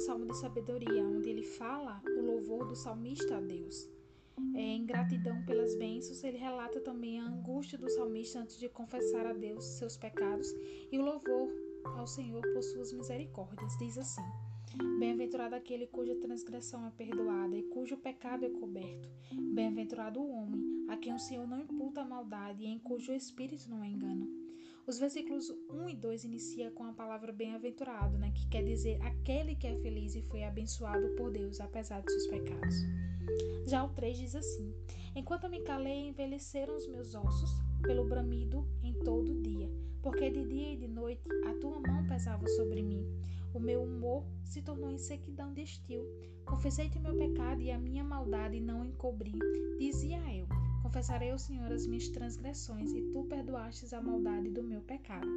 salmo de sabedoria, onde ele fala o louvor do salmista a Deus. É, em gratidão pelas bênçãos, ele relata também a angústia do salmista antes de confessar a Deus seus pecados e o louvor ao Senhor por suas misericórdias. Diz assim: Bem-aventurado aquele cuja transgressão é perdoada e cujo pecado é coberto. Bem-aventurado o homem a quem o Senhor não imputa a maldade e em cujo espírito não engana. Os versículos 1 e 2 inicia com a palavra bem-aventurado, né, que quer dizer aquele que é feliz e foi abençoado por Deus apesar de seus pecados. Já o 3 diz assim: Enquanto me calei, envelheceram os meus ossos pelo bramido em todo dia, porque de dia e de noite a tua mão pesava sobre mim. O meu humor se tornou em sequidão de estio. Confessei-te o meu pecado e a minha maldade não encobri. Dizia eu: Confessarei ao Senhor as minhas transgressões, e tu perdoastes a maldade do meu pecado.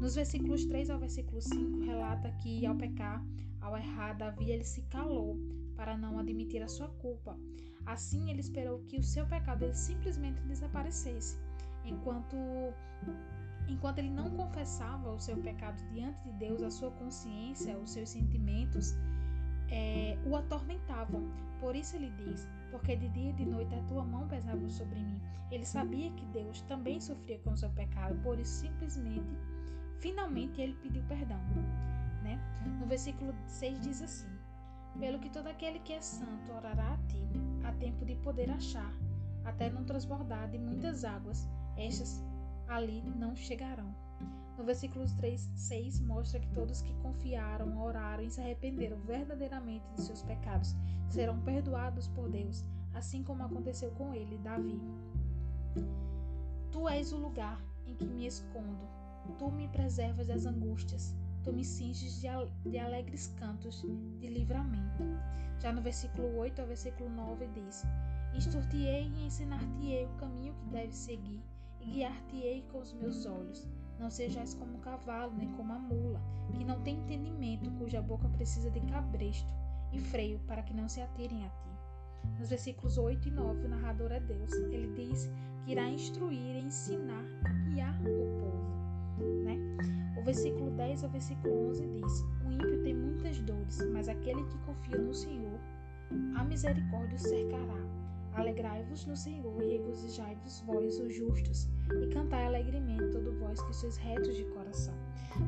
Nos versículos 3 ao versículo 5, relata que ao pecar, ao errar, Davi ele se calou para não admitir a sua culpa. Assim, ele esperou que o seu pecado ele simplesmente desaparecesse, enquanto Enquanto ele não confessava o seu pecado diante de Deus, a sua consciência, os seus sentimentos é, o atormentavam. Por isso ele diz: Porque de dia e de noite a tua mão pesava sobre mim. Ele sabia que Deus também sofria com o seu pecado, por isso simplesmente, finalmente ele pediu perdão. Né? No versículo 6 diz assim: Pelo que todo aquele que é santo orará a ti, a tempo de poder achar, até não transbordar de muitas águas, estas ali não chegarão. No versículo 3, 6 mostra que todos que confiaram, oraram e se arrependeram verdadeiramente de seus pecados serão perdoados por Deus, assim como aconteceu com ele, Davi. Tu és o lugar em que me escondo, tu me preservas das angústias, tu me cinges de, alegres cantos de livramento. Já no versículo 8 ao versículo 9 diz: Instruir-te-ei e ensinar-te-ei o caminho que deves seguir e guiar-te-ei com os meus olhos. Não sejais como um cavalo, nem como a mula, que não tem entendimento, cuja boca precisa de cabresto e freio para que não se atirem a ti. Nos versículos 8 e 9, o narrador é Deus. Ele diz que irá instruir, ensinar e guiar o povo. Né? O versículo 10 ao versículo 11 diz: O ímpio tem muitas dores, mas aquele que confia no Senhor, a misericórdia o cercará Alegrai-vos no Senhor e regozijai-vos vós, os justos, e cantai alegremente todo vós que sois retos de coração.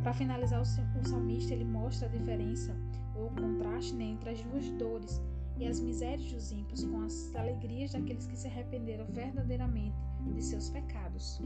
Para finalizar, o salmista ele mostra a diferença ou o contraste né, entre as duas dores e as misérias dos ímpios com as alegrias daqueles que se arrependeram verdadeiramente de seus pecados.